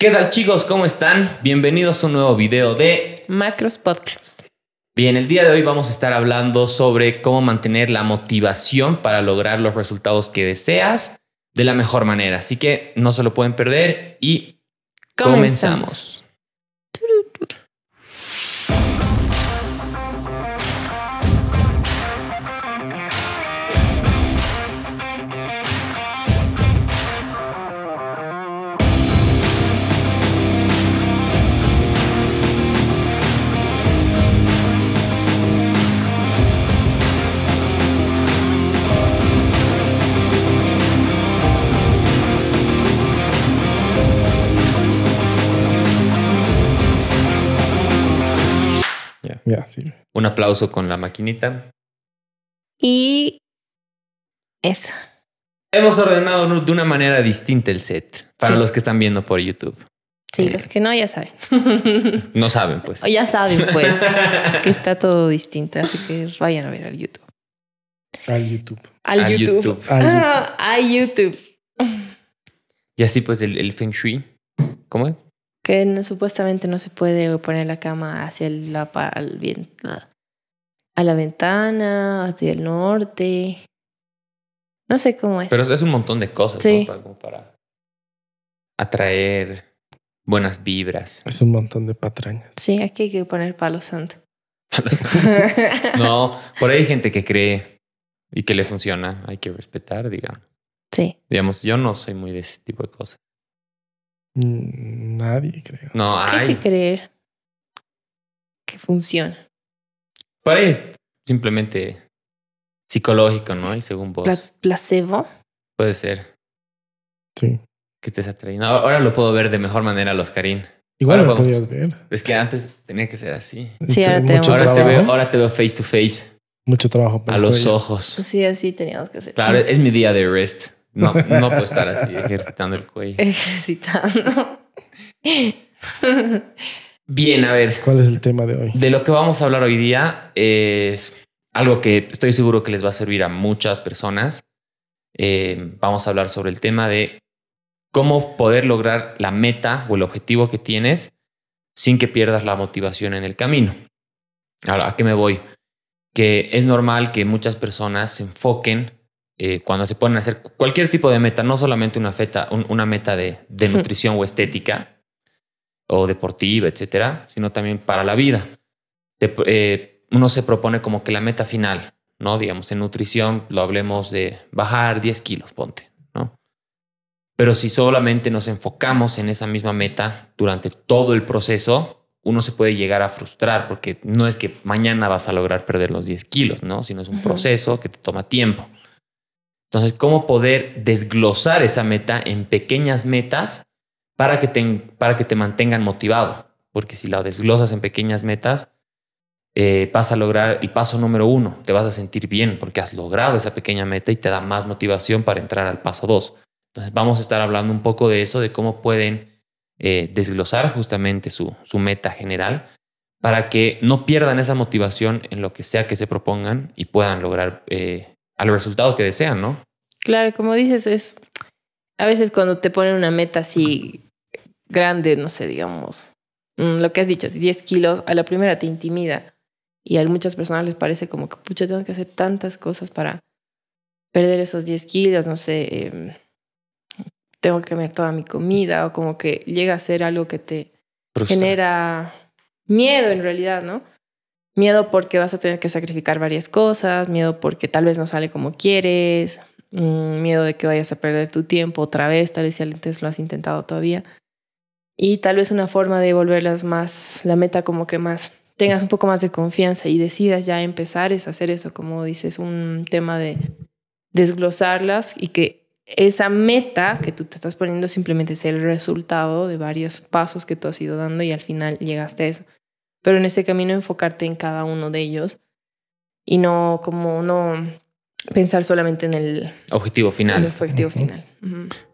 ¿Qué tal chicos? ¿Cómo están? Bienvenidos a un nuevo video de Macros Podcast. Bien, el día de hoy vamos a estar hablando sobre cómo mantener la motivación para lograr los resultados que deseas de la mejor manera. Así que no se lo pueden perder y comenzamos. Ya, sí. Un aplauso con la maquinita. Y eso. Hemos ordenado de una manera distinta el set para Sí. los que están viendo por YouTube. Sí, Eh. los que no ya saben. No saben, pues. O ya saben, pues, que está todo distinto. Así que vayan a ver al YouTube. Al YouTube. Al, Al YouTube. YouTube. Al Ah, a YouTube. Y así pues el, el Feng Shui. ¿Cómo es? Que no- supuestamente no se puede poner la cama hacia la, al bien- a la ventana, hacia el norte. No sé cómo es. Pero es un montón de cosas, Sí. ¿no? Para, como para atraer buenas vibras. Es un montón de patrañas. Sí, aquí hay que poner palo santo. no, por ahí hay gente que cree y que le funciona. Hay que respetar, digamos. Sí. Digamos, yo no soy muy de ese tipo de cosas. Nadie, creo. No, Hay hay. que creer que funciona. Es simplemente psicológico, ¿no? Y según vos, Pla- placebo. puede ser Sí. que estés atrayendo. Ahora lo puedo ver de mejor manera, los Karim. Igual Ahora lo podemos- podías ver. Es que antes tenía que ser así. Sí, ahora te mucho vemos. Ahora te, veo, ahora te veo face to face, Mucho trabajo. por a los ojos. Sí, así teníamos que hacer. Claro, es mi día de rest. No, no puedo estar así ejercitando el cuello. Ejercitando. Bien, a ver. ¿Cuál es el tema de hoy? De lo que vamos a hablar hoy día es algo que estoy seguro que les va a servir a muchas personas. Eh, vamos a hablar sobre el tema de cómo poder lograr la meta o el objetivo que tienes sin que pierdas la motivación en el camino. Ahora, ¿a qué me voy? Que es normal que muchas personas se enfoquen eh, cuando se a hacer cualquier tipo de meta, no solamente una, feta, un- una meta de, de nutrición o estética o deportiva, etcétera, sino también para la vida. Te- eh, uno se propone como que la meta final, ¿no? Digamos, en nutrición lo hablemos de bajar 10 kilos, ponte, ¿no? Pero si solamente nos enfocamos en esa misma meta durante todo el proceso, uno se puede llegar a frustrar porque no es que mañana vas a lograr perder los 10 kilos, ¿no? Sino es un proceso que te toma tiempo. Entonces, ¿cómo poder desglosar esa meta en pequeñas metas para que te, para que te mantengan motivado? Porque si la desglosas en pequeñas metas, eh, vas a lograr el paso número uno. Te vas a sentir bien porque has logrado esa pequeña meta y te da más motivación para entrar al paso dos. Entonces, vamos a estar hablando un poco de eso, de cómo pueden eh, desglosar justamente su, su meta general para que no pierdan esa motivación en lo que sea que se propongan y puedan lograr eh, al resultado que desean, ¿no? Claro, como dices, es a veces cuando te ponen una meta así grande, no sé, digamos, mm, lo que has dicho, de 10 kilos, a la primera te intimida y a muchas personas les parece como que, pucha, tengo que hacer tantas cosas para perder esos 10 kilos, no sé, em, tengo que comer toda mi comida o como que llega a ser algo que te Frustra. genera miedo en realidad, ¿no? Miedo porque vas a tener que sacrificar varias cosas, miedo porque tal vez no sale como quieres, mm, miedo de que vayas a perder tu tiempo otra vez, tal vez si antes lo has intentado todavía. Y tal vez una forma de volverlas más, la meta como que más, tengas un poco más de confianza y decidas ya empezar es hacer eso, como dices, un tema de desglosarlas y que esa meta que tú te estás poniendo simplemente es el resultado de varios pasos que tú has ido dando y al final llegaste a eso. Pero en ese camino enfocarte en cada uno de ellos y no como no pensar solamente en el, Objetivo en el final. objetivo final.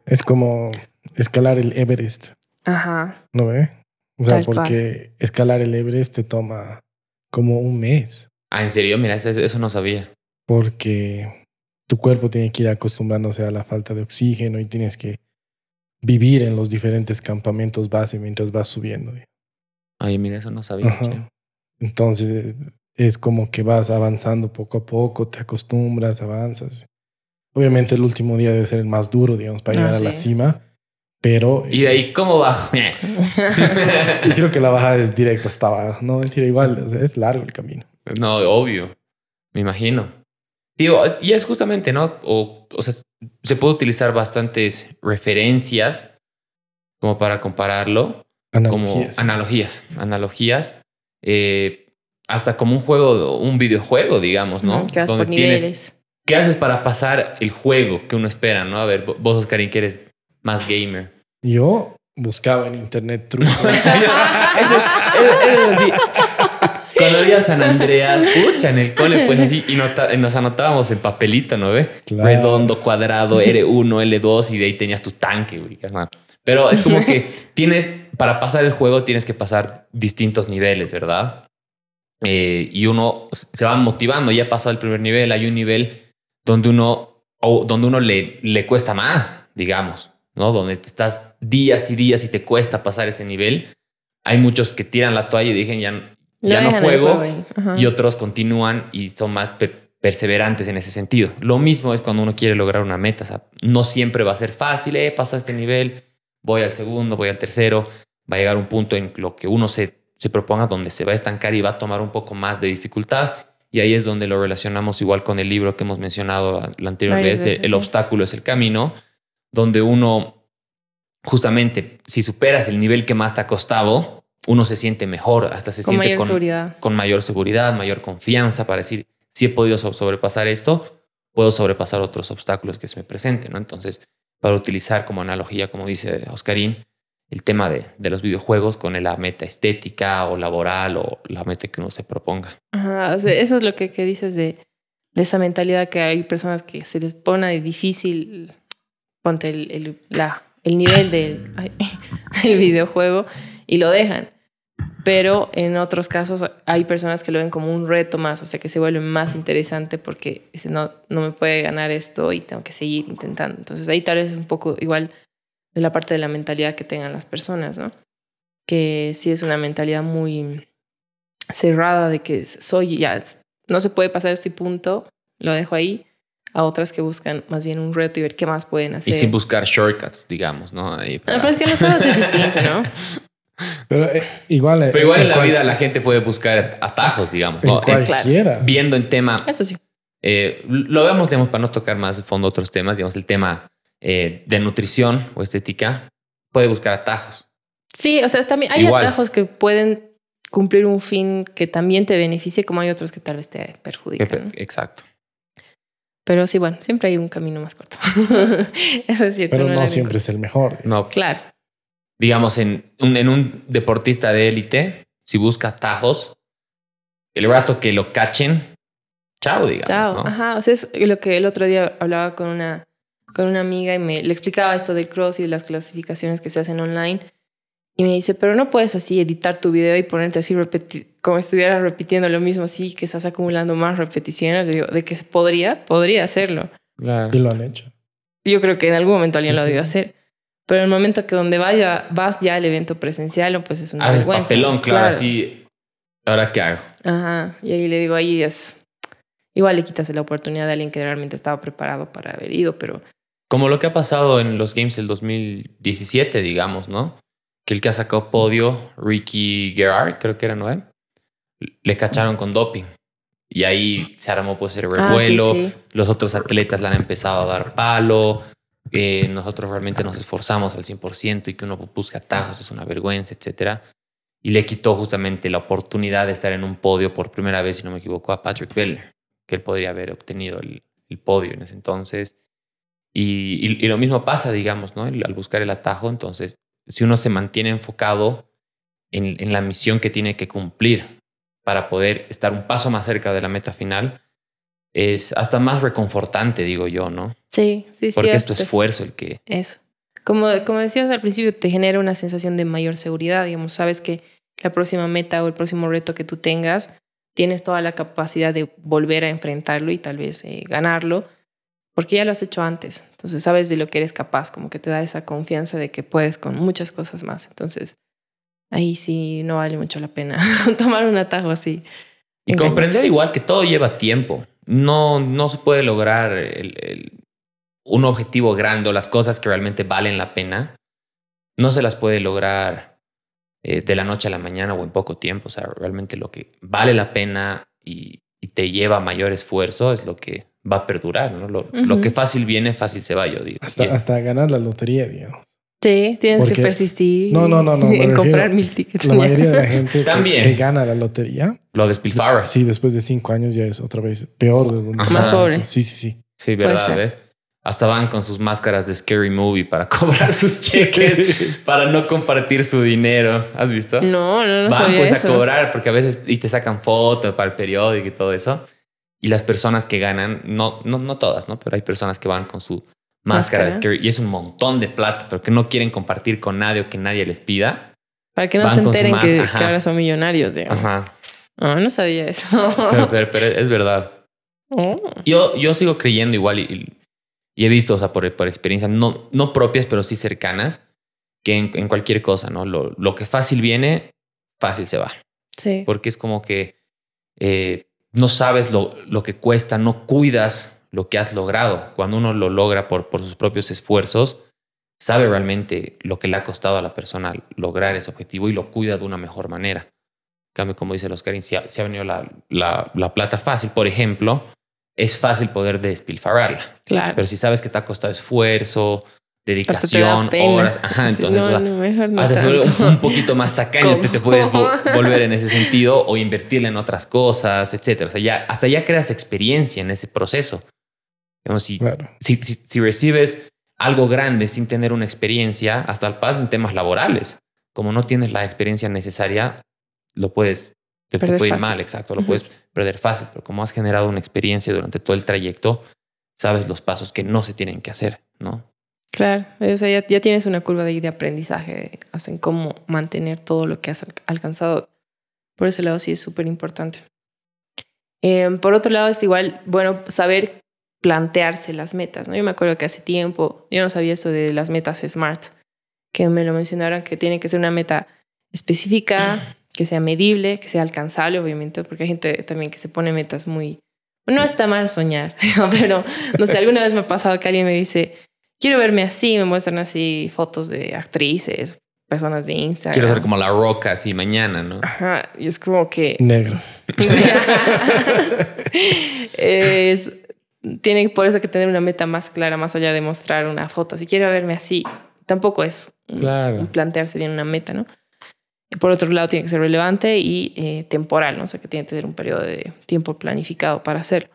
Es como escalar el Everest, Ajá. ¿no ve? O sea, Tal cual. porque escalar el Everest te toma como un mes, Ah, en serio, mira, eso, eso no sabía. porque tu cuerpo tiene que ir acostumbrándose a la falta de oxígeno y tienes que vivir en los diferentes campamentos base mientras vas subiendo. Ay, mira, eso no sabía. Ajá. Entonces es como que vas avanzando poco a poco, te acostumbras, avanzas. Obviamente el último día debe ser el más duro, digamos, para Ah, llegar a la cima, pero... Y de ahí, ¿cómo bajo? Y creo que la bajada es directa hasta abajo. No, mentira, igual, es largo el camino. no, obvio. Me imagino. Digo, y es justamente, ¿no? O, o sea, se puede utilizar bastantes referencias como para compararlo. Analogías. como analogías, analogías, eh, hasta como un juego, un videojuego, digamos, ¿no? Ujú, Que vas por Donde tienes, niveles. ¿qué haces para pasar el juego que uno espera, no? A ver, vo- vos, Oscarín, que eres más gamer. Yo buscaba en internet trucos. Eso, eso- eso es así. Cuando había San Andreas, pucha, en el cole, pues así, y nota- nos anotábamos en papelito, ¿no ve? Claro. Redondo, cuadrado, R1, L2, y de ahí tenías tu tanque, güey. carnal. Pero es como que tienes, para pasar el juego, tienes que pasar distintos niveles, ¿verdad? Eh, y uno se va motivando, ya pasó el primer nivel, hay un nivel donde uno, o donde uno le, le cuesta más, digamos, ¿no? Donde estás días y días y te cuesta pasar ese nivel. Hay muchos que tiran la toalla y dicen, ya, ya no dejan el juego, y otros continúan y son más pe- perseverantes en ese sentido. Lo mismo es cuando uno quiere lograr una meta. o sea, no siempre va a ser fácil, eh, paso este nivel, voy al segundo, voy al tercero. Va a llegar un punto en lo que uno se, se proponga donde se va a estancar y va a tomar un poco más de dificultad. Y ahí es donde lo relacionamos igual con el libro que hemos mencionado la anterior Varias vez, de veces, El sí. obstáculo es el camino, donde uno, justamente, si superas el nivel que más te ha costado, uno se siente mejor, hasta se Con siente mayor con, seguridad. con mayor seguridad, mayor confianza para decir, si he podido so- sobrepasar esto, puedo sobrepasar otros obstáculos que se me presenten, ¿no? Entonces, para utilizar como analogía, como dice Oscarín, el tema de, de los videojuegos con la meta estética o laboral o la meta que uno se proponga. Ajá, o sea, eso es lo que, que dices de, de esa mentalidad que hay personas que se les pone difícil, ponte el, el, la, el nivel del, del videojuego y lo dejan. Pero en otros casos hay personas que lo ven como un reto más, o sea, que se vuelve más interesante porque dicen, no, no me puede ganar esto y tengo que seguir intentando. Entonces ahí tal vez es un poco igual de la parte de la mentalidad que tengan las personas, ¿no? Que sí es una mentalidad muy cerrada de que soy ya, no se puede pasar este punto, lo dejo ahí, a otras que buscan más bien un reto y ver qué más pueden hacer. Y sin buscar shortcuts, digamos, ¿no? Ahí No, para- pero es que juegos es distinto, ¿no? Pero eh, igual, eh, Pero igual en la cual- vida la gente puede buscar atajos, digamos. En ¿no? Eh, cualquiera. Viendo en tema Eso sí. Eh, lo vemos, digamos, para no tocar más de fondo otros temas, digamos, el tema eh, de nutrición o estética, puede buscar atajos. Sí, o sea, también hay Igual. atajos que pueden cumplir un fin que también te beneficie, como hay otros que tal vez te perjudican. ¿no? Exacto. Pero sí, bueno, siempre hay un camino más corto. Eso es cierto. Pero no algo- siempre es el mejor. No, Claro. Digamos, en un, en un deportista de élite, si busca atajos, el rato que lo cachen, chao, digamos. Chao. ¿no? Ajá. O sea, es lo que el otro día hablaba con una, con una amiga y me le explicaba esto del cross y de las clasificaciones que se hacen online. Y me dice, pero no puedes así editar tu video y ponerte así como si estuvieras repitiendo lo mismo así, que estás acumulando más repeticiones. Le digo, de que se podría, podría hacerlo. Claro. Y lo han hecho. Yo creo que en algún momento alguien lo debió hacer. Pero el momento que donde vaya, vas ya al evento presencial, pues es una Haces vergüenza. papelón, claro, así. ¿Ahora qué hago? Ajá. Y ahí le digo, ahí es. Igual le quitas la oportunidad de alguien que realmente estaba preparado para haber ido, pero Como lo que ha pasado en los Games del 2017, digamos, ¿no? Que el que ha sacado podio, Ricky Gerard, creo que era, ¿no? Le cacharon con doping. Y ahí se armó pues el Ah, sí, revuelo. sí. Los otros atletas le han empezado a dar palo. Eh, nosotros realmente nos esforzamos al 100% y que uno busca atajos es una vergüenza, etcétera. Y le quitó justamente la oportunidad de estar en un podio por primera vez, si no me equivoco, a Patrick Bell, que él podría haber obtenido el, el podio en ese entonces. Y, y- y lo mismo pasa, digamos, ¿no? Al buscar el atajo, entonces, si uno se mantiene enfocado en, en la misión que tiene que cumplir para poder estar un paso más cerca de la meta final, es hasta más reconfortante, digo yo, ¿no? Sí, sí, sí. Porque es tu esfuerzo el que... Eso. Como, como decías al principio, te genera una sensación de mayor seguridad. Digamos, sabes que la próxima meta o el próximo reto que tú tengas, tienes toda la capacidad de volver a enfrentarlo y tal vez eh, ganarlo. porque ya lo has hecho antes. Entonces sabes de lo que eres capaz, como que te da esa confianza de que puedes con muchas cosas más. Entonces ahí sí no vale mucho la pena tomar un atajo así. Y comprender igual que todo lleva tiempo. No, no se puede lograr un objetivo grande o las cosas que realmente valen la pena. No se las puede lograr eh, de la noche a la mañana o en poco tiempo. O sea, realmente lo que vale la pena y, te lleva mayor esfuerzo es lo que va a perdurar. ¿no? Lo, que fácil viene, fácil se va, yo digo. Hasta, hasta ganar la lotería, digamos. Sí, tienes que persistir. No, no, no, no. En comprar mil tickets. La mayoría de la gente Que, gana la lotería. Lo despilfarra. Sí, después de cinco años ya es otra vez peor de donde Más pobre. Sí, sí, sí. Sí, verdad, ¿eh? Hasta van con sus máscaras de Scary Movie para cobrar sus cheques, para no compartir su dinero. ¿Has visto? No, no, no. Van pues a cobrar porque a veces y te sacan fotos para el periódico y todo eso. Y las personas que ganan, no, no, no todas, ¿no? Pero hay personas que van con su máscaras y es un montón de plata, pero que no quieren compartir con nadie o que nadie les pida. Para que no se enteren que, ahora son millonarios, digamos. Ajá. No, no sabía eso. pero, es verdad. Oh. Yo, yo sigo creyendo igual y, he visto, o sea, por, por experiencia, no, no propias, pero sí cercanas, que en, cualquier cosa, ¿no? Lo, lo, que fácil viene, fácil se va. Sí. Porque es como que eh, no sabes lo, lo que cuesta, no cuidas lo que has logrado. Cuando uno lo logra por, por sus propios esfuerzos, sabe realmente lo que le ha costado a la persona lograr ese objetivo y lo cuida de una mejor manera. En cambio, como dice los Karin, si ha, venido la, la, plata fácil, por ejemplo, es fácil poder despilfarrarla. Claro. Pero si sabes que te ha costado esfuerzo, dedicación, horas, ajá, entonces un, poquito más tacaño, te, te, puedes volver en ese sentido o invertirle en otras cosas, etcétera. O sea, ya, hasta ya creas experiencia en ese proceso si, si, recibes algo grande sin tener una experiencia, hasta el paso en temas laborales, como no tienes la experiencia necesaria, lo puedes, te, puede ir mal, exacto, lo puedes perder fácil, pero como has generado una experiencia durante todo el trayecto, sabes los pasos que no se tienen que hacer, ¿no? Claro, o sea, ya, tienes una curva de, de aprendizaje, hacen cómo mantener todo lo que has alcanzado. Por ese lado sí es súper importante. Em, por otro lado, es igual, bueno, saber plantearse las metas. ¿no? Yo me acuerdo que hace tiempo, yo no sabía eso de las metas SMART, que me lo mencionaron que tiene que ser una meta específica, que sea medible, que sea alcanzable, obviamente, porque hay gente también que se pone metas muy... No está mal soñar, pero no sé, alguna vez me ha pasado que alguien me dice, quiero verme así, me muestran así fotos de actrices, personas de Instagram. Quiero ser como la roca así mañana, ¿no? Ajá, y es como que... Negro. es, tiene por eso que tener una meta más clara, más allá de mostrar una foto. Si quiero verme así, tampoco es plantearse bien una meta, ¿no? Por otro lado, tiene que ser relevante y eh, temporal, ¿no? O sea, que tiene que tener un periodo de tiempo planificado para hacerlo.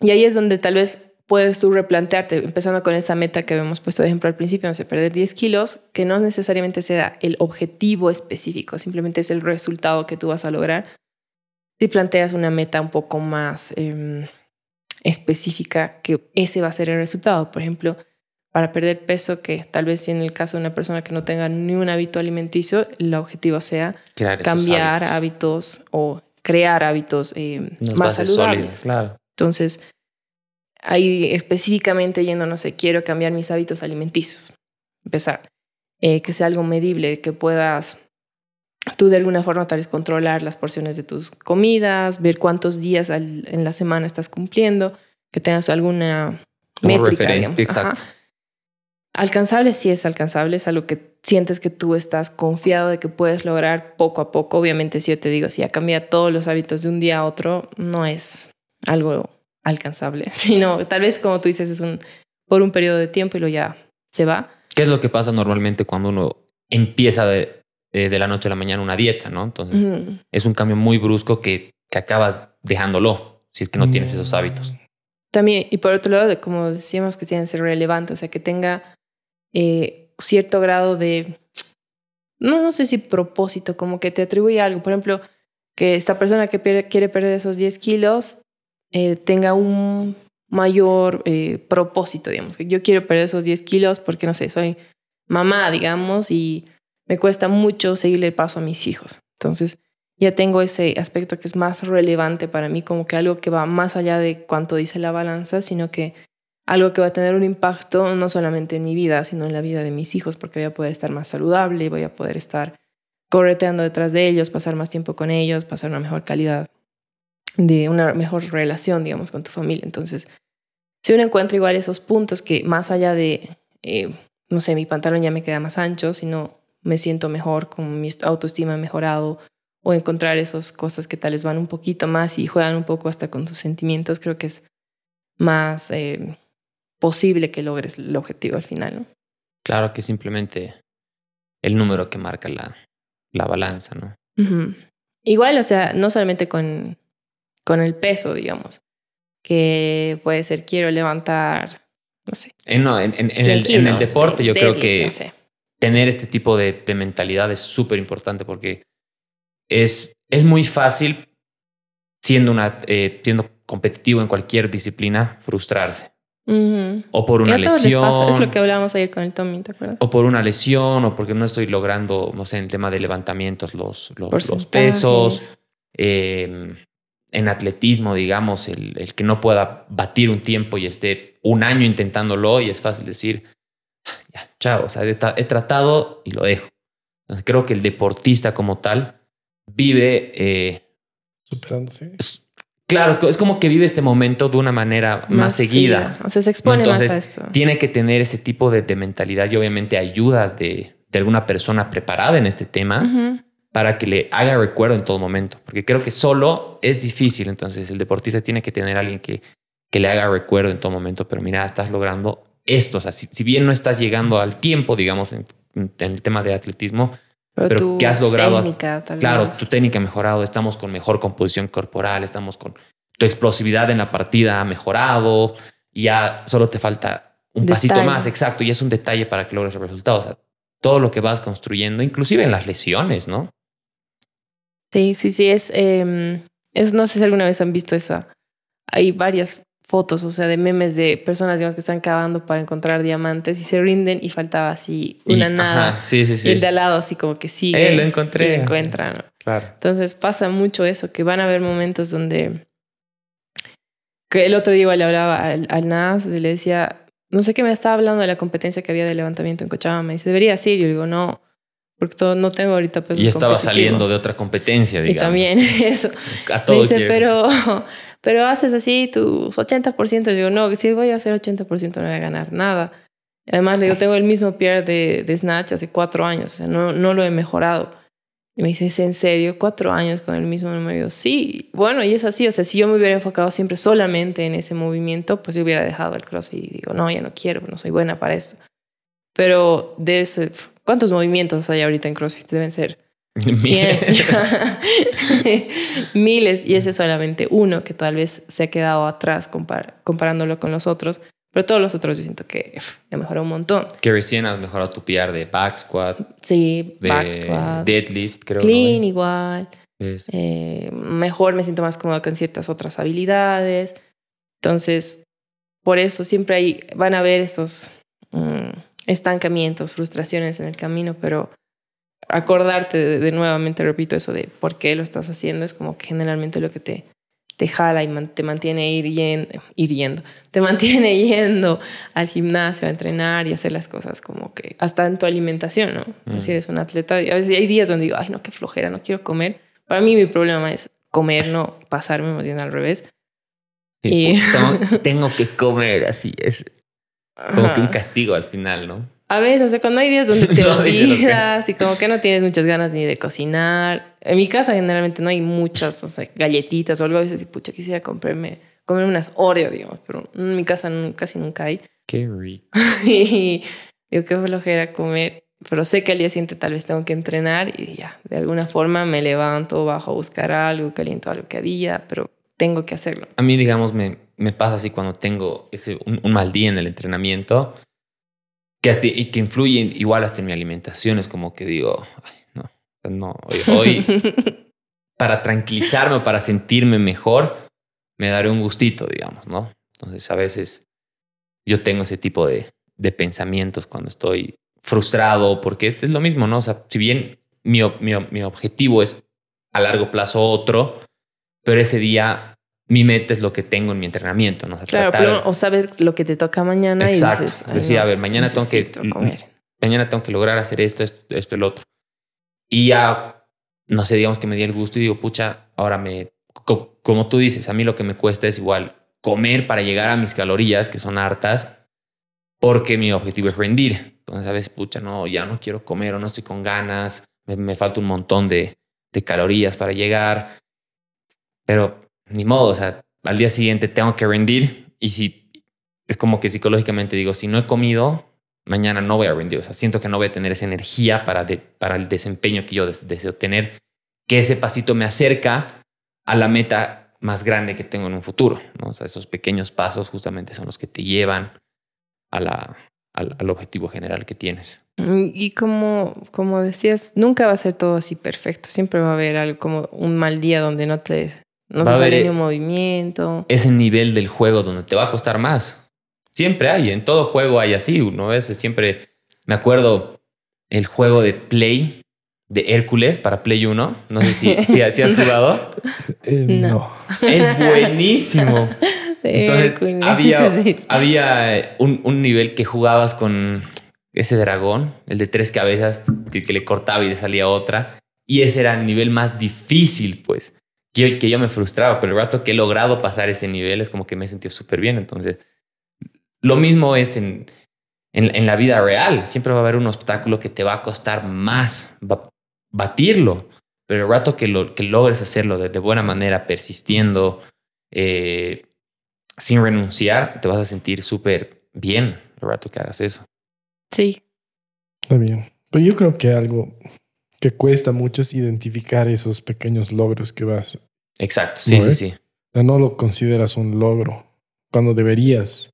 Y ahí es donde tal vez puedes tú replantearte, empezando con esa meta que habíamos puesto de ejemplo al principio, no sé, perder 10 kilos, que no necesariamente sea el objetivo específico, simplemente es el resultado que tú vas a lograr. Si planteas una meta un poco más... Em, específica que ese va a ser el resultado. Por ejemplo, para perder peso, que tal vez en el caso de una persona que no tenga ni un hábito alimenticio, el objetivo sea cambiar hábitos. o crear hábitos eh, más saludables. claro. Entonces, ahí específicamente yendo, no sé, quiero cambiar mis hábitos alimenticios. Empezar. Eh, que sea algo medible, que puedas tú de alguna forma tal vez controlar las porciones de tus comidas, ver cuántos días en la semana estás cumpliendo, que tengas alguna métrica. Exacto. Alcanzable sí es alcanzable, es algo que sientes que tú estás confiado de que puedes lograr poco a poco. Obviamente si yo te digo, si ya cambia todos los hábitos de un día a otro, no es algo alcanzable, sino tal vez como tú dices, es un por un periodo de tiempo y luego ya se va. ¿Qué es lo que pasa normalmente cuando uno empieza de, eh, de la noche a la mañana una dieta, ¿no? Entonces es un cambio muy brusco que, que, acabas dejándolo si es que no tienes esos hábitos. También, y por otro lado, como decíamos, que tienen que ser relevantes, o sea, que tenga eh, cierto grado de, no, no sé si propósito, como que te atribuye algo. Por ejemplo, que esta persona que quiere perder esos 10 kilos eh, tenga un mayor propósito, digamos, que yo quiero perder esos 10 kilos porque, no sé, soy mamá, digamos, y me cuesta mucho seguirle el paso a mis hijos. Entonces, ya tengo ese aspecto que es más relevante para mí, como que algo que va más allá de cuánto dice la balanza, sino que algo que va a tener un impacto no solamente en mi vida, sino en la vida de mis hijos, porque voy a poder estar más saludable, voy a poder estar correteando detrás de ellos, pasar más tiempo con ellos, pasar una mejor calidad de una mejor relación, digamos, con tu familia. Entonces, si uno encuentra igual esos puntos que más allá de, eh, no sé, mi pantalón ya me queda más ancho, sino me siento mejor, con mi autoestima mejorado, o encontrar esas cosas que tal vez van un poquito más y juegan un poco hasta con tus sentimientos, creo que es más eh, posible que logres el objetivo al final, ¿no? Claro que simplemente el número que marca la, la balanza, ¿no? Igual, o sea, no solamente con, con el peso, digamos, que puede ser quiero levantar, no sé. Eh, no, en, en, el, en, el, deporte yo creo que tener este tipo de, de mentalidad es súper importante porque es, es muy fácil, siendo, una, eh, siendo competitivo en cualquier disciplina, frustrarse. O por una lesión. Es lo que hablábamos ayer con el Tommy, ¿te acuerdas? O por una lesión, o porque no estoy logrando, no sé, en el tema de levantamientos, los, los, pesos. Em, en atletismo, digamos, el, el, que no pueda batir un tiempo y esté un año intentándolo, y es fácil decir, ya, chao, o sea, he, he tratado y lo dejo. creo que el deportista como tal vive... Eh, Superándose. claro, es, como que vive este momento de una manera más, seguida. O sea, se expone más a esto. Tiene que tener ese tipo de, mentalidad y obviamente ayudas de, de, alguna persona preparada en este tema para que le haga recuerdo en todo momento. Porque creo que solo es difícil. Entonces, el deportista tiene que tener a alguien que, que le haga recuerdo en todo momento. Pero mira, estás logrando esto. O sea, si, bien no estás llegando al tiempo, digamos, en el tema de atletismo, pero, que has logrado. Técnica, claro, tu técnica ha mejorado, estamos con mejor composición corporal, estamos con tu explosividad en la partida ha mejorado, y ya solo te falta un pasito más, exacto, y es un detalle para que logres el resultado. O sea, todo lo que vas construyendo, inclusive en las lesiones, ¿no? Sí, sí, sí, es, em, es, no sé si alguna vez han visto esa. Hay varias fotos, o sea, de memes de personas, digamos, que están cavando para encontrar diamantes y se rinden y faltaba así una nada. sí, sí, sí. Y el de al lado así como que sigue. Eh, lo encontré. Y encuentran. Claro. Entonces pasa mucho eso, que van a haber momentos donde... Que el otro día igual le hablaba al, al NAS y le decía, no sé qué me estaba hablando de la competencia que había de levantamiento en Cochabamba. Me dice, debería ir. Yo digo, no, porque todo, no tengo ahorita pues Y estaba saliendo de otra competencia, digamos. Y también eso. A todo dice, pero pero haces así tus 80%. Le digo, no, si voy a hacer 80% no voy a ganar nada. Además, le digo, tengo el mismo PR de, de Snatch hace cuatro años, o sea, no, no lo he mejorado. Y me dice, ¿es en serio? ¿Cuatro años con el mismo número? Y digo, sí, bueno, y es así, o sea, si yo me hubiera enfocado siempre solamente en ese movimiento, pues yo hubiera dejado el CrossFit y digo, no, ya no quiero, no soy buena para esto. Pero de ese, ¿cuántos movimientos hay ahorita en CrossFit? Deben ser Miles. Miles. Y ese es solamente uno que tal vez se ha quedado atrás comparándolo con los otros. Pero todos los otros yo siento que ha mejorado un montón. Que recién has mejorado tu PR de back squat. Sí, de back squat. Deadlift, creo. Clean igual. Eh, mejor me siento más cómodo con ciertas otras habilidades. Entonces, por eso siempre hay, van a haber estos mm, estancamientos, frustraciones en el camino, pero acordarte de, nuevamente, repito eso de por qué lo estás haciendo, es como que generalmente lo que te, te jala y te mantiene ir yendo, ir yendo, te mantiene yendo al gimnasio a entrenar y hacer las cosas como que hasta en tu alimentación, ¿no? Mm. Si eres un atleta, a veces hay días donde digo, ay, no, qué flojera, no quiero comer. Para mí mi problema es comer, no pasarme más bien al revés. y... Pues, tengo, que comer, así es como que un castigo al final, ¿no? A veces, o sea, cuando hay días donde te olvidas y como que no tienes muchas ganas ni de cocinar. En mi casa generalmente no hay muchas, o sea, galletitas o algo. A veces, pucha, quisiera comprarme, comer unas Oreo, digamos, pero en mi casa casi nunca hay. Qué rico. y digo, qué flojera comer. Pero sé que al día siguiente tal vez tengo que entrenar y ya, de alguna forma me levanto, bajo a buscar algo, caliento algo que había, pero tengo que hacerlo. A mí, digamos, me, me pasa así cuando tengo ese, un mal día en el entrenamiento que y que influye igual hasta en mi alimentación. Es como que digo, no, no, hoy, para tranquilizarme o para sentirme mejor, me daré un gustito, digamos, ¿no? Entonces a veces yo tengo ese tipo de, de pensamientos cuando estoy frustrado, porque este es lo mismo, ¿no? O sea, si bien mi, mi, mi objetivo es a largo plazo otro, pero ese día mi meta es lo que tengo en mi entrenamiento, ¿no? claro, pero, o sabes lo que te toca mañana Exacto. y dices, Decir, a ver, mañana tengo que comer. mañana tengo que lograr hacer esto, esto, esto, el otro. Y ya, no sé, digamos que me di el gusto y digo, pucha, ahora me, como tú dices, a mí lo que me cuesta es igual comer para llegar a mis calorías, que son hartas, porque mi objetivo es rendir. Entonces, a veces, pucha, no, ya no quiero comer o no estoy con ganas, me, me falta un montón de, de calorías para llegar. Pero ni modo, o sea, al día siguiente tengo que rendir y si es como que psicológicamente digo, si no he comido, mañana no voy a rendir, o sea, siento que no voy a tener esa energía para, para el desempeño que yo deseo tener, que ese pasito me acerca a la meta más grande que tengo en un futuro, ¿no? O sea, esos pequeños pasos justamente son los que te llevan a la, al, al, objetivo general que tienes. Y como, como decías, nunca va a ser todo así perfecto. Siempre va a haber algo como un mal día donde no te, no te sale ni un movimiento. Ese nivel del juego donde te va a costar más. Siempre hay, en todo juego hay así. Uno veces siempre, me acuerdo el juego de Play de Hércules para Play 1. No sé si, si, has jugado. Eh, no. Es buenísimo. Entonces, había, había un, un, nivel que jugabas con ese dragón, el de tres cabezas, que, que, le cortaba y le salía otra. Y ese era el nivel más difícil, pues. Que yo, que yo me frustraba, pero el rato que he logrado pasar ese nivel es como que me he sentido súper bien. Entonces, lo mismo es en, en, en, la vida real. Siempre va a haber un obstáculo que te va a costar más batirlo. Pero el rato que, lo, que logres hacerlo de, de buena manera, persistiendo, eh, sin renunciar, te vas a sentir súper bien el rato que hagas eso. Sí. Está bien. Pero yo creo que algo que cuesta mucho es identificar esos pequeños logros que vas. Exacto, sí, sí, sí. No lo consideras un logro cuando deberías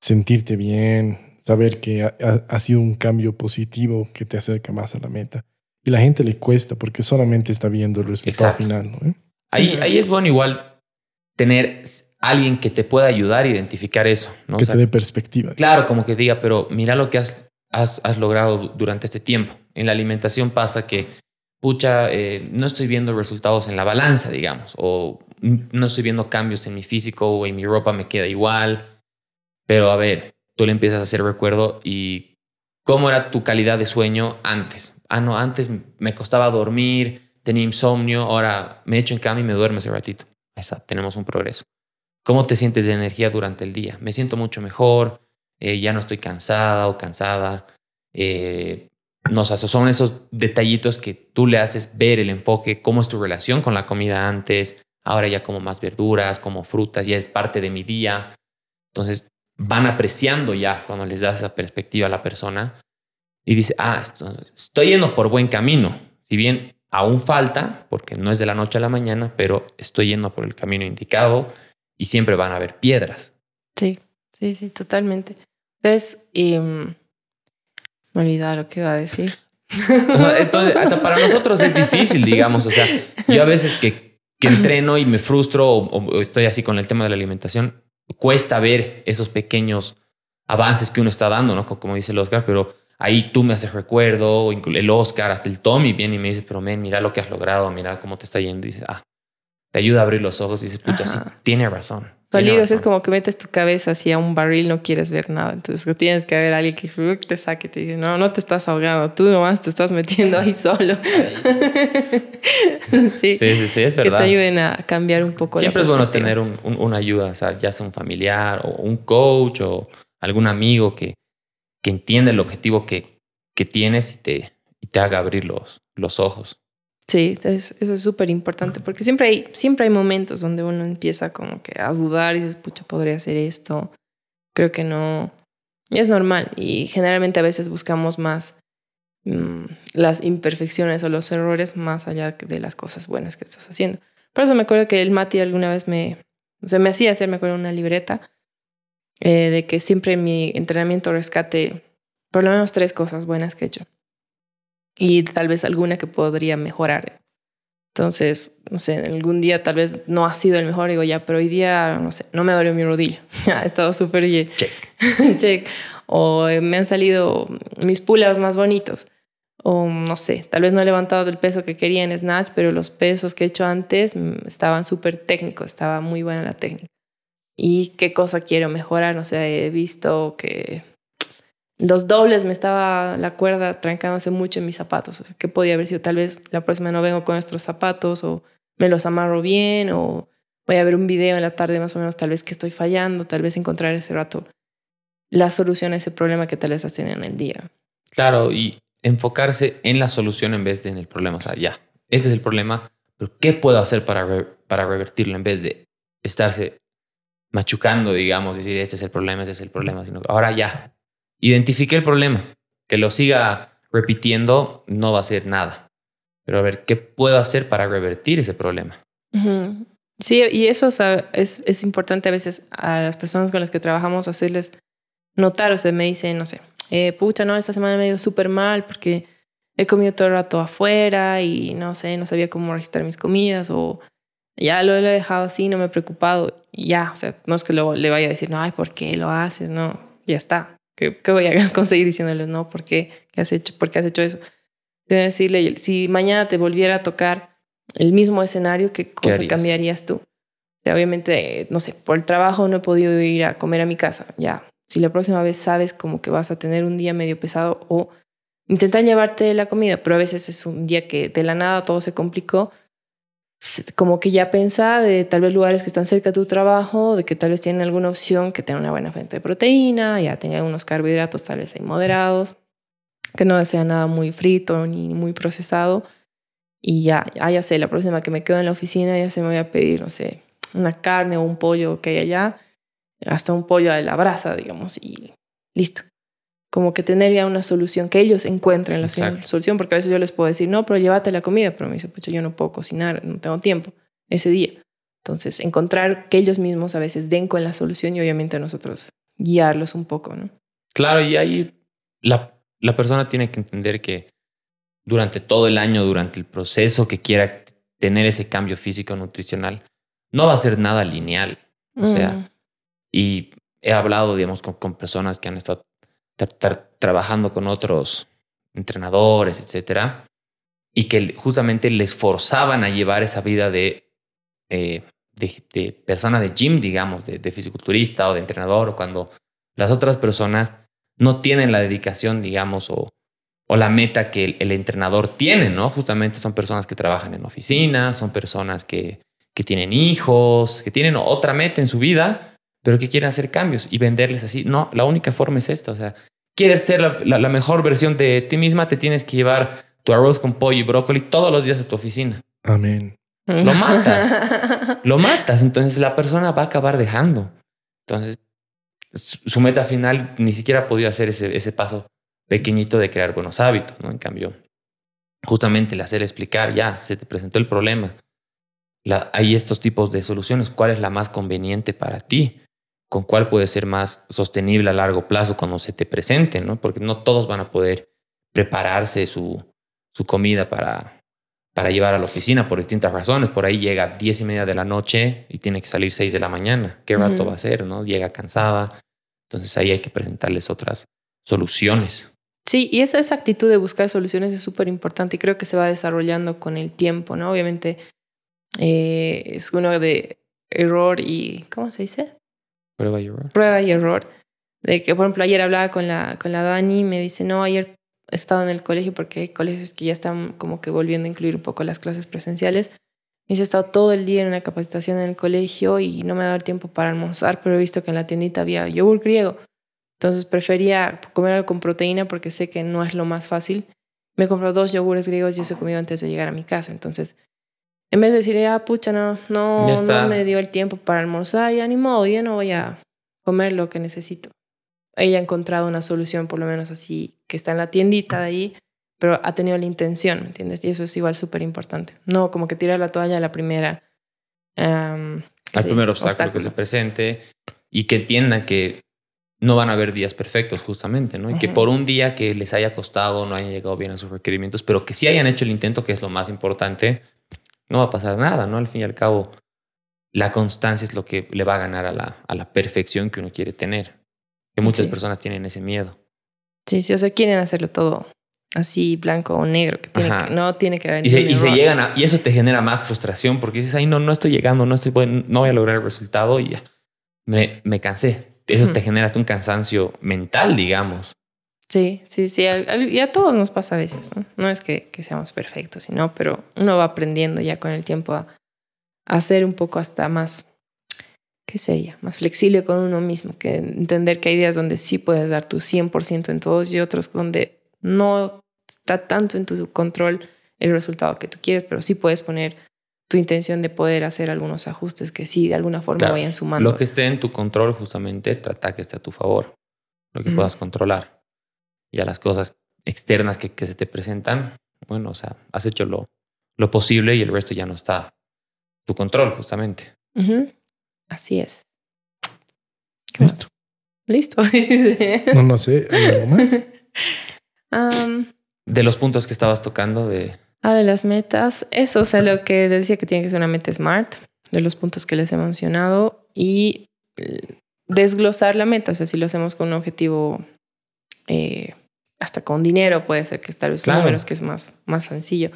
sentirte bien, saber que ha, ha, sido un cambio positivo que te acerca más a la meta. Y la gente le cuesta porque solamente está viendo el resultado Exacto. final. ¿no? Ahí, ahí es bueno igual tener alguien que te pueda ayudar a identificar eso. ¿no? Que o sea, te dé perspectiva. Claro, como que diga, pero mira lo que has, has, has logrado durante este tiempo. En la alimentación pasa que, pucha, eh, no estoy viendo resultados en la balanza, digamos, o no estoy viendo cambios en mi físico o en mi ropa me queda igual. Pero a ver, tú le empiezas a hacer recuerdo y cómo era tu calidad de sueño antes. Ah, no, antes me costaba dormir, tenía insomnio, ahora me echo en cama y me duermo ese ratito. Ahí está, tenemos un progreso. ¿Cómo te sientes de energía durante el día? Me siento mucho mejor, eh, ya no estoy cansada o cansada. Eh, no, o son esos detallitos que tú le haces ver el enfoque, cómo es tu relación con la comida antes, ahora ya como más verduras, como frutas, ya es parte de mi día. Entonces van apreciando ya cuando les das esa perspectiva a la persona y dice, ah, estoy yendo por buen camino. Si bien aún falta, porque no es de la noche a la mañana, pero estoy yendo por el camino indicado y siempre van a haber piedras. Sí, sí, sí, totalmente. Entonces, y, me olvidaba lo que iba a decir. O sea, entonces, hasta para nosotros es difícil, digamos. O sea, yo a veces que, entreno y me frustro o, o, estoy así con el tema de la alimentación, cuesta ver esos pequeños avances que uno está dando, ¿no? Como dice el Oscar, pero ahí tú me haces recuerdo, el Oscar, hasta el Tommy viene y me dice, pero men, mira lo que has logrado, mira cómo te está yendo. Y dices, ah, te ayuda a abrir los ojos y dices, pucha, sí, tiene razón. Peligros es como que metes tu cabeza hacia un barril, no quieres ver nada. Entonces tienes que haber alguien que te saque y te dice, no, no te estás ahogando, tú nomás te estás metiendo ahí solo. sí, sí, sí, sí, es verdad. Que te ayuden a cambiar un poco. Siempre es bueno tener un, un, una ayuda, o sea, ya sea un familiar o un coach o algún amigo que, que entienda el objetivo que, que tienes y te, y te haga abrir los, los ojos. Sí, es, eso es súper importante porque siempre hay, siempre hay momentos donde uno empieza como que a dudar y dices, pucha, podría hacer esto. Creo que no. Es normal y generalmente a veces buscamos más mmm, las imperfecciones o los errores más allá de las cosas buenas que estás haciendo. Por eso me acuerdo que el Mati alguna vez me, o sea, me hacía hacer, me acuerdo, una libreta eh, de que siempre en mi entrenamiento rescate por lo menos tres cosas buenas que he hecho y tal vez alguna que podría mejorar. Entonces, no sé, algún día tal vez no ha sido el mejor, digo ya, pero hoy día, no sé, no me dolió mi rodilla. ha estado súper bien. Check. Check. O me han salido mis pulas más bonitos. O no sé, tal vez no he levantado el peso que quería en Snatch, pero los pesos que he hecho antes mm, estaban súper técnicos, estaba muy buena la técnica. ¿Y qué cosa quiero mejorar? No sé, he visto que los dobles me estaba la cuerda trancándose mucho en mis zapatos. O sea, ¿qué podía haber sido? Tal vez la próxima no vengo con estos zapatos o me los amarro bien o voy a ver un video en la tarde más o menos, tal vez que estoy fallando, tal vez encontrar ese rato la solución a ese problema que tal vez hacen en el día. Claro, y enfocarse en la solución en vez de en el problema. O sea, ya, ese es el problema, pero ¿qué puedo hacer para, para revertirlo en vez de estarse machucando, digamos, decir, este es el problema, este es el problema, sino ahora ya, identifique el problema, que lo siga repitiendo no va a ser nada. Pero a ver, ¿qué puedo hacer para revertir ese problema? Sí, y eso es, importante a veces a las personas con las que trabajamos hacerles notar, o sea, me dicen, no sé, eh, pucha, no, esta semana me ido súper mal porque he comido todo el rato afuera y no sé, no sabía cómo registrar mis comidas o ya lo, he dejado así, no me he preocupado ya, o sea, no es que lo, le vaya a decir, no, ay, ¿por qué lo haces? No, ya está. ¿Qué, qué voy a conseguir diciéndole, no, ¿por qué? ¿Qué has hecho? ¿Por qué has hecho eso? Debo decirle, si mañana te volviera a tocar el mismo escenario, ¿qué cosa cambiarías tú? O sea, obviamente, no sé, por el trabajo no he podido ir a comer a mi casa, ya, si la próxima vez sabes como que vas a tener un día medio pesado o intentar llevarte la comida, pero a veces es un día que de la nada todo se complicó, como que ya pensa de tal vez lugares que están cerca de tu trabajo, de que tal vez tienen alguna opción que tenga una buena fuente de proteína, ya tengan unos carbohidratos tal vez ahí moderados, que no sea nada muy frito ni muy procesado. Y ya, ya sé, la próxima que me quedo en la oficina ya se me voy a pedir, no sé, una carne o un pollo que hay allá hasta un pollo a la brasa, digamos, y listo. Como que tener ya una solución, que ellos encuentren la solución, porque a veces yo les puedo decir, no, pero llévate la comida, pero me dice, pucha, yo no puedo cocinar, no tengo tiempo ese día. Entonces, encontrar que ellos mismos a veces den con la solución y obviamente nosotros guiarlos un poco, ¿no? Claro, y ahí la, la persona tiene que entender que durante todo el año, durante el proceso que quiera tener ese cambio físico nutricional, no va a ser nada lineal. O sea, mm. Y he hablado, digamos, con, personas que han estado trabajando con otros entrenadores, etcétera, y que justamente les forzaban a llevar esa vida de, eh, de, persona de gym, digamos, de, de, fisiculturista o de entrenador, o cuando las otras personas no tienen la dedicación, digamos, o, o la meta que el, el, entrenador tiene, ¿no? Justamente son personas que trabajan en oficinas, son personas que, que tienen hijos, que tienen otra meta en su vida pero que quieren hacer cambios y venderles así. No, la única forma es esta. O sea, quieres ser la, la, mejor versión de ti misma, te tienes que llevar tu arroz con pollo y brócoli todos los días a tu oficina. Amén. Lo matas. lo matas. Entonces la persona va a acabar dejando. Entonces, su meta final ni siquiera ha podido hacer ese, ese paso pequeñito de crear buenos hábitos, ¿no? En cambio, justamente el hacer explicar, ya, se te presentó el problema. La, hay estos tipos de soluciones. ¿Cuál es la más conveniente para ti? Con cuál puede ser más sostenible a largo plazo cuando se te presente, ¿no? Porque no todos van a poder prepararse su, su comida para, para llevar a la oficina por distintas razones. Por ahí llega a diez y media de la noche y tiene que salir seis de la mañana. ¿Qué rato va a ser, no? Llega cansada. Entonces ahí hay que presentarles otras soluciones. Sí, y esa, esa actitud de buscar soluciones es súper importante y creo que se va desarrollando con el tiempo, ¿no? Obviamente eh, es uno de error y, ¿cómo se dice? Prueba y error. Prueba y error. De que, por ejemplo, ayer hablaba con la, con la Dani y me dice, no, ayer he estado en el colegio porque hay colegios que ya están como que volviendo a incluir un poco las clases presenciales. Me dice, he estado todo el día en una capacitación en el colegio y no me ha dado tiempo para almorzar, pero he visto que en la tiendita había yogur griego. Entonces prefería comer algo con proteína porque sé que no es lo más fácil. Me compró dos yogures griegos y eso comido antes de llegar a mi casa. Entonces en vez de decir, ah, pucha, no, no, no me dio el tiempo para almorzar, ya ni modo, ya no voy a comer lo que necesito. Ella ha encontrado una solución, por lo menos así, que está en la tiendita de ahí, pero ha tenido la intención, ¿entiendes? Y eso es igual súper importante. No como que tirar la toalla a la primera. Al primer obstáculo, que se presente y que entiendan que no van a haber días perfectos, justamente, ¿no? Y que por un día que les haya costado, no hayan llegado bien a sus requerimientos, pero que sí hayan hecho el intento, que es lo más importante, no va a pasar nada, ¿no? Al fin y al cabo, la constancia es lo que le va a ganar a la, a la perfección que uno quiere tener. Que muchas personas tienen ese miedo. Sí, sí, o sea, quieren hacerlo todo así blanco o negro, que, tiene que no tiene que haber Y se, y se llegan a, y eso te genera más frustración porque dices, ay, no, no estoy llegando, no estoy, no voy a lograr el resultado y ya. Me, me cansé. Eso te genera hasta un cansancio mental, digamos. Sí, sí, sí. Y a todos nos pasa a veces, ¿no? No es que, que seamos perfectos, sino, pero uno va aprendiendo ya con el tiempo a, a ser un poco hasta más, ¿qué sería? Más flexible con uno mismo, que entender que hay días donde sí puedes dar tu 100% en todos y otros donde no está tanto en tu control el resultado que tú quieres, pero sí puedes poner tu intención de poder hacer algunos ajustes que sí de alguna forma Claro, vayan sumando. Lo que esté en tu control, justamente, trata que esté a tu favor. Lo que puedas controlar. Y a las cosas externas que, que se te presentan, bueno, o sea, has hecho lo, lo posible y el resto ya no está tu control, justamente. Así es. ¿Qué más? Listo. Listo. No, no sé, ¿hay algo más? Am, De los puntos que estabas tocando de... ah, de las metas. Eso, o sea, lo que decía que tiene que ser una meta smart, de los puntos que les he mencionado, y eh, desglosar la meta. O sea, si lo hacemos con un objetivo, eh, hasta con dinero, puede ser que tal vez Claro. números, que es más, más sencillo.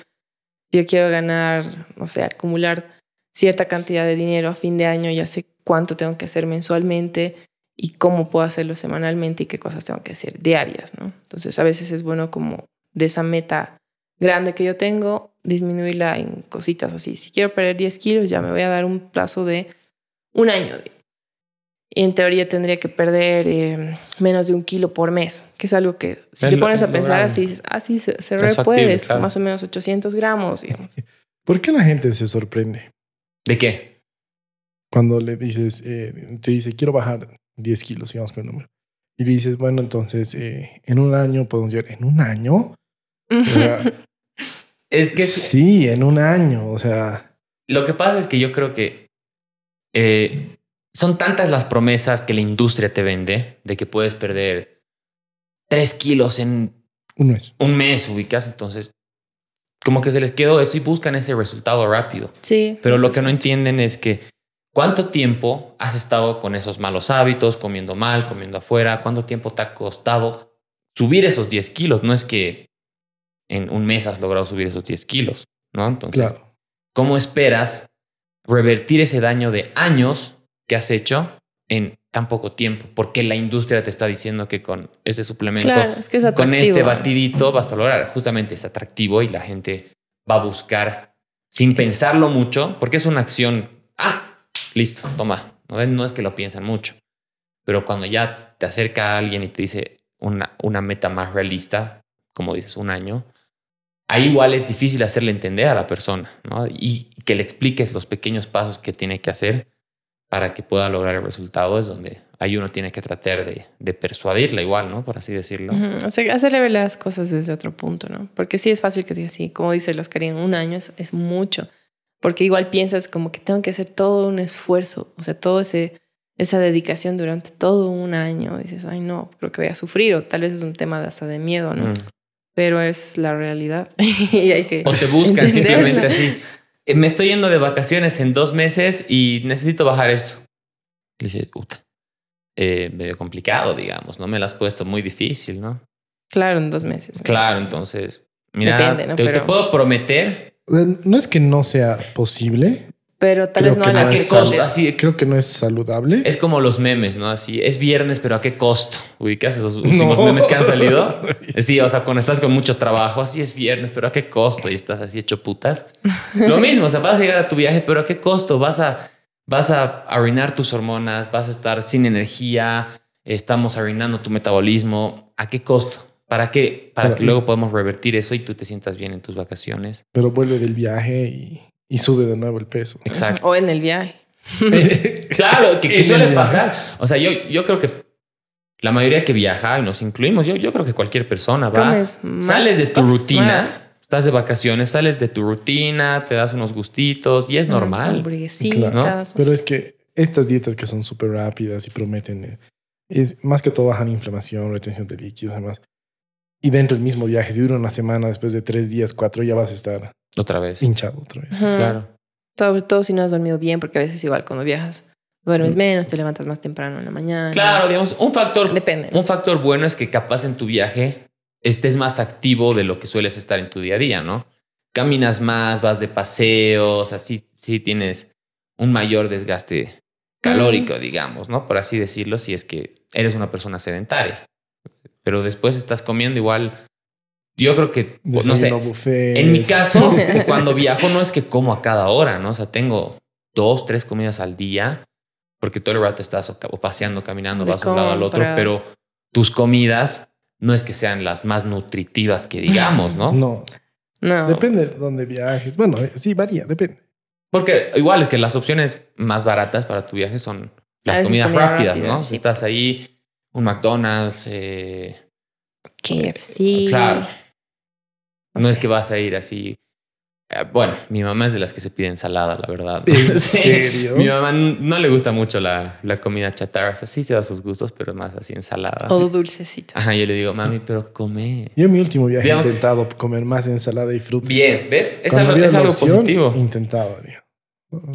Si yo quiero ganar, no sé, acumular cierta cantidad de dinero a fin de año, ya sé cuánto tengo que hacer mensualmente y cómo puedo hacerlo semanalmente y qué cosas tengo que hacer diarias, ¿no? Entonces, a veces es bueno como de esa meta grande que yo tengo, disminuirla en cositas así. Si quiero perder 10 kilos, ya me voy a dar un plazo de un año. Y en teoría tendría que perder eh, menos de un kilo por mes, que es algo que si te pones a pensar así, dices, ah, sí, se, se Es re factible, puede, son claro. más o menos 800 gramos. digamos. ¿Por qué la gente se sorprende ¿De qué? cuando le dices, eh, te dice, quiero bajar 10 kilos, sigamos con el número? Y le dices, bueno, entonces eh, en un año podemos llegar, ¿en un año? O sea, Es que sí, en un año, o sea, lo que pasa es que yo creo que eh, son tantas las promesas que la industria te vende de que puedes perder tres kilos en un mes. un mes, ubicas. Entonces, como que se les quedó eso y buscan ese resultado rápido. Sí. Pero lo que no entienden es que cuánto tiempo has estado con esos malos hábitos, comiendo mal, comiendo afuera, cuánto tiempo te ha costado subir esos 10 kilos. No es que en un mes has logrado subir esos 10 kilos, ¿no? Entonces, Claro. ¿cómo esperas revertir ese daño de años que has hecho en tan poco tiempo? Porque la industria te está diciendo que con ese suplemento Claro, es que es con este batidito vas a lograr. Justamente es atractivo y la gente va a buscar sin pensarlo mucho, porque es una acción. Ah, listo, toma. No es, no es que lo piensan mucho, pero cuando ya te acerca a alguien y te dice una, una meta más realista, como dices, un año, ahí igual es difícil hacerle entender a la persona, ¿no? Y que le expliques los pequeños pasos que tiene que hacer para que pueda lograr el resultado, es donde ahí uno tiene que tratar de, de persuadirla igual, ¿no? Por así decirlo. Ujú, O sea, hacerle ver las cosas desde otro punto, ¿no? Porque sí es fácil que diga así, como dice los Karin, un año es, es mucho. Porque igual piensas como que tengo que hacer todo un esfuerzo, o sea, todo ese esa dedicación durante todo un año. Dices, ay, no, creo que voy a sufrir, o tal vez es un tema de hasta de miedo, ¿no? Mm. Pero es la realidad y hay que. O te buscan simplemente así. "Eh, Me estoy yendo de vacaciones en dos meses y necesito bajar esto. Y dice, puta, eh, medio complicado, digamos, ¿no? Me lo has puesto muy difícil, ¿no? Claro, en dos meses. Claro, entonces, mira, Depende, ¿no? te, te Pero- puedo prometer No es que no sea posible, Pero tal Creo vez no que a no las sal- costo, así, creo que no es saludable. es como los memes, ¿no? Así, es viernes, pero ¿a qué costo? ¿Ubicas esos últimos memes que han salido? Sí, o sea, cuando estás con mucho trabajo, así es viernes, pero ¿a qué costo? Y estás así hecho putas. Lo mismo, o sea, vas a llegar a tu viaje, pero ¿a qué costo? Vas a, vas a arruinar tus hormonas, vas a estar sin energía, estamos arruinando tu metabolismo. ¿A qué costo? ¿Para qué? Para Pero- que luego podamos revertir eso y tú te sientas bien en tus vacaciones. Pero vuelve del viaje y, y sube de nuevo el peso. Exacto. O en el viaje. Claro, que, suele pasar. O sea, yo, yo creo que la mayoría que viaja, y nos incluimos, yo, yo creo que cualquier persona va. Sales de tu rutina, más. estás de vacaciones, sales de tu rutina, te das unos gustitos y es Unas normal. hamburguesitas, ¿no? Pero es que estas dietas que son súper rápidas y prometen, eh, es más que todo bajan inflamación, retención de líquidos, además. Y dentro del mismo viaje, si dura una semana, después de tres días, cuatro, ya vas a estar Otra vez. hinchado otra vez. Claro. Sobre todo si no has dormido bien, porque a veces igual cuando viajas duermes menos, te levantas más temprano en la mañana. Claro, digamos, un factor, Depende. un factor bueno es que capaz en tu viaje estés más activo de lo que sueles estar en tu día a día, ¿no? Caminas más, vas de paseos, así sí tienes un mayor desgaste calórico, digamos, ¿no? Por así decirlo, si es que eres una persona sedentaria. Pero después estás comiendo igual. Yo creo que, pues, no sé, buffet. en mi caso, cuando viajo no es que como a cada hora, ¿no? O sea, tengo dos, tres comidas al día, porque todo el rato estás o paseando, caminando, De vas de un lado al otro, pero tus comidas no es que sean las más nutritivas que digamos, ¿no? No, No. depende de dónde viajes. Bueno, eh, sí, varía, depende. Porque igual es que las opciones más baratas para tu viaje son las comidas comida rápidas, rápida, ¿no? sí, si estás pues. ahí, un McDonald's, eh, KFC. claro. No es que vas a ir así. eh, Bueno, mi mamá es de las que se pide ensalada, la verdad. ¿En Sí. serio? Mi mamá no le gusta mucho la, la comida chatarra. O sea, sí se da sus gustos, pero más así ensalada. O dulcecito. Ajá, yo le digo, mami, pero come. Yo en mi último viaje Digamos- he intentado comer más ensalada y frutas. Bien, ¿ves? Es Cuando algo, es algo opción, positivo. Intentaba, digo.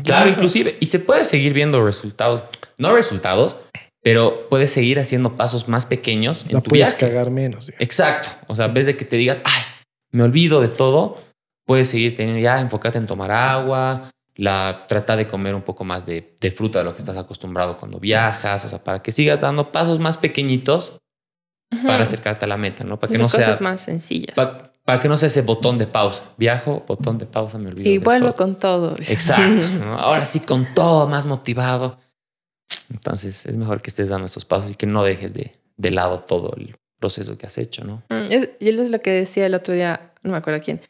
Claro, inclusive. Y se puede seguir viendo resultados. No resultados, pero puedes seguir haciendo pasos más pequeños en La tu puedes viaje. cagar menos. digo. Exacto. O sea, en vez de que te digas, ay, me olvido de todo, puedes seguir teniendo ya, enfócate en tomar agua, la, trata de comer un poco más de, de fruta de lo que estás acostumbrado cuando viajas, o sea, para que sigas dando pasos más pequeñitos para acercarte a la meta, ¿no? Para que no sea, cosas más sencillas. pa- para que no sea ese botón de pausa. Viajo, botón de pausa, me olvido. y vuelvo todo. con todo. Exacto. ¿no? Ahora sí, con todo más motivado. Entonces, es mejor que estés dando estos pasos y que no dejes de, de lado todo el proceso que has hecho, ¿no? Mm, Es, yo es lo que decía el otro día, no me acuerdo quién,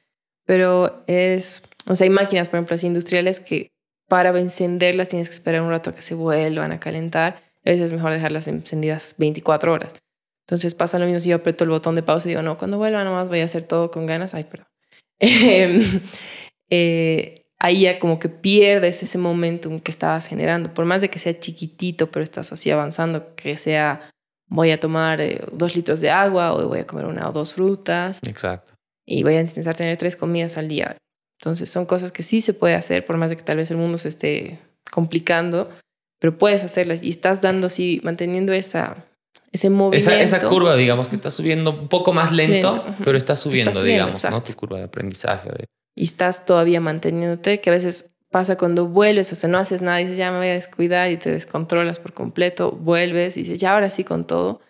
pero es, o sea, hay máquinas, por ejemplo, así industriales que para encenderlas tienes que esperar un rato a que se vuelvan a calentar. A veces es mejor dejarlas encendidas 24 horas. Entonces pasa lo mismo si yo aprieto el botón de pausa y digo, no, cuando vuelva nomás voy a hacer todo con ganas. Ay, perdón. Em, eh, ahí ya como que pierdes ese momentum que estabas generando. Por más de que sea chiquitito, pero estás así avanzando, que sea voy a tomar eh, dos litros de agua o voy a comer una o dos frutas Exacto. y voy a intentar tener tres comidas al día. Entonces son cosas que sí se puede hacer, por más de que tal vez el mundo se esté complicando, pero puedes hacerlas y estás dando así, manteniendo esa, ese movimiento. Esa, esa curva, digamos, que está subiendo un poco más lento, pero está subiendo, subiendo, digamos, ¿no? Tu curva de aprendizaje. de- y estás todavía manteniéndote, que a veces pasa cuando vuelves, o sea, no haces nada y dices, ya me voy a descuidar y te descontrolas por completo, vuelves y dices, ya ahora sí con todo.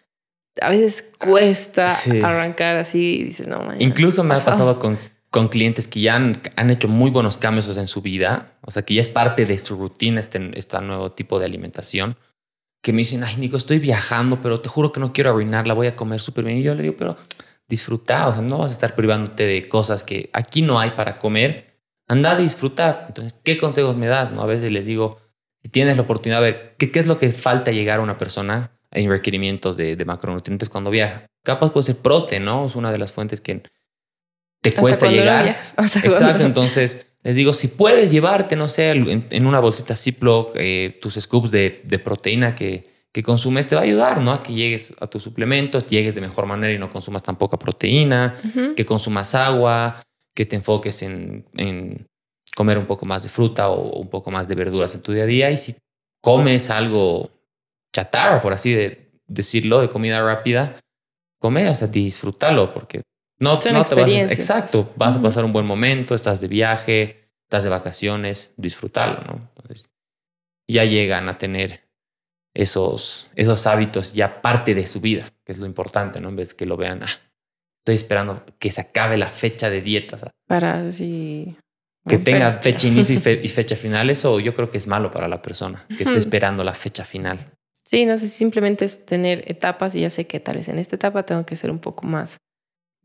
A veces cuesta Sí. arrancar así y dices, no, mañana. Incluso me ha pasado. pasado con, con clientes que ya han, han hecho muy buenos cambios o sea, en su vida, o sea, que ya es parte de su rutina este, este nuevo tipo de alimentación, que me dicen, ay, Nico, estoy viajando, pero te juro que no quiero arruinarla, voy a comer súper bien. Y yo le digo, pero disfruta, o sea, no vas a estar privándote de cosas que aquí no hay para comer, anda a disfrutar. Entonces, ¿qué consejos me das? No? A veces les digo, si tienes la oportunidad de ver qué, qué es lo que falta llegar a una persona en requerimientos de, de macronutrientes cuando viaja. Capaz puede ser prote, ¿no? Es una de las fuentes que te Hasta cuesta llegar. Exacto, entonces les digo, si puedes llevarte, no sé, en, en una bolsita Ziploc, eh, tus scoops de, de proteína que, que consumes, te va a ayudar, ¿no? A que llegues a tus suplementos, llegues de mejor manera y no consumas tan poca proteína, que consumas agua, que te enfoques en, en comer un poco más de fruta o un poco más de verduras en tu día a día. Y si comes algo chatarra, por así de, decirlo, de comida rápida, come, o sea, disfrútalo, porque no, Son no te vas a... Exacto, vas a pasar un buen momento, estás de viaje, estás de vacaciones, disfrútalo, ¿no? Entonces, ya llegan a tener esos, esos hábitos ya parte de su vida, que es lo importante, ¿no? En vez que lo vean, "Ah, estoy esperando que se acabe la fecha de dieta, o sea, Para así. que tenga fecha inicio y, fe- y fecha final, eso yo creo que es malo para la persona, que esté esperando la fecha final. Sí, no sé, simplemente es tener etapas y ya sé que tal vez en esta etapa tengo que ser un poco más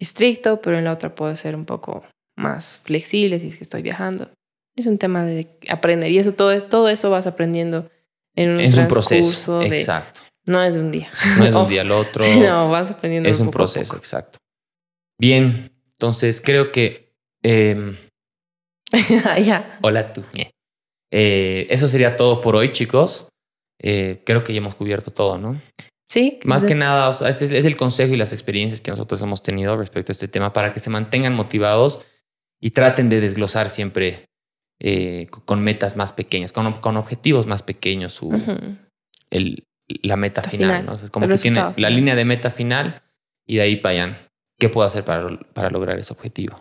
estricto, pero en la otra puedo ser un poco más flexible si es que estoy viajando. Es un tema de aprender y eso todo, todo eso vas aprendiendo en un es un proceso, de exacto. no es de un día. No es de un día al otro, sí, no, vas aprendiendo es un poco proceso, exacto. Bien, entonces creo que... em, ya. Hola tú. Eh, eso sería todo por hoy, chicos. Eh, creo que ya hemos cubierto todo, ¿no? Sí, Más que nada, o sea, ese es, es el consejo y las experiencias que nosotros hemos tenido respecto a este tema para que se mantengan motivados y traten de desglosar siempre eh, co- con metas más pequeñas, con, con objetivos más pequeños, su, el, la meta Meta final, final, ¿no? O sea, como que tiene la línea de meta final y de ahí para allá. Qué puedo hacer para, para lograr ese objetivo.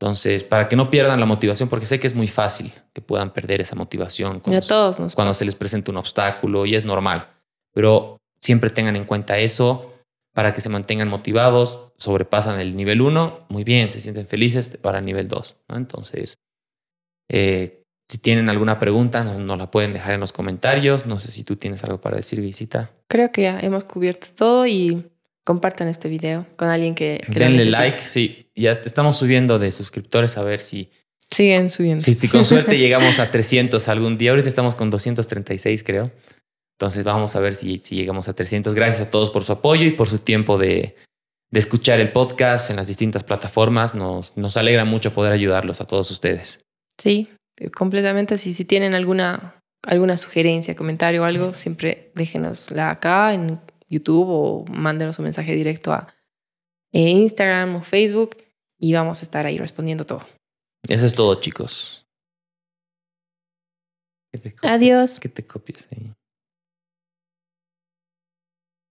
Entonces, para que no pierdan la motivación, porque sé que es muy fácil que puedan perder esa motivación cuando, todos nos cuando se les presenta un obstáculo y es normal, pero siempre tengan en cuenta eso para que se mantengan motivados, sobrepasan el nivel 1, muy bien, se sienten felices para el nivel 2. Entonces, eh, si tienen alguna pregunta, nos, la pueden dejar en los comentarios. No sé si tú tienes algo para decir, Visita. Creo que ya hemos cubierto todo y compartan este video con alguien que, que Denle like, sí. Ya estamos subiendo de suscriptores a ver si... Siguen subiendo. Si, si con suerte llegamos a 300 algún día. Ahorita estamos con 236, creo. Entonces vamos a ver si, si llegamos a 300. Gracias a todos por su apoyo y por su tiempo de, de escuchar el podcast en las distintas plataformas. Nos, nos alegra mucho poder ayudarlos a todos ustedes. Sí, completamente. Si, si tienen alguna, alguna sugerencia, comentario o algo, siempre déjenosla acá en YouTube o mándenos un mensaje directo a eh, Instagram o Facebook y vamos a estar ahí respondiendo todo. Eso es todo, chicos. Adiós. Que te copies ahí.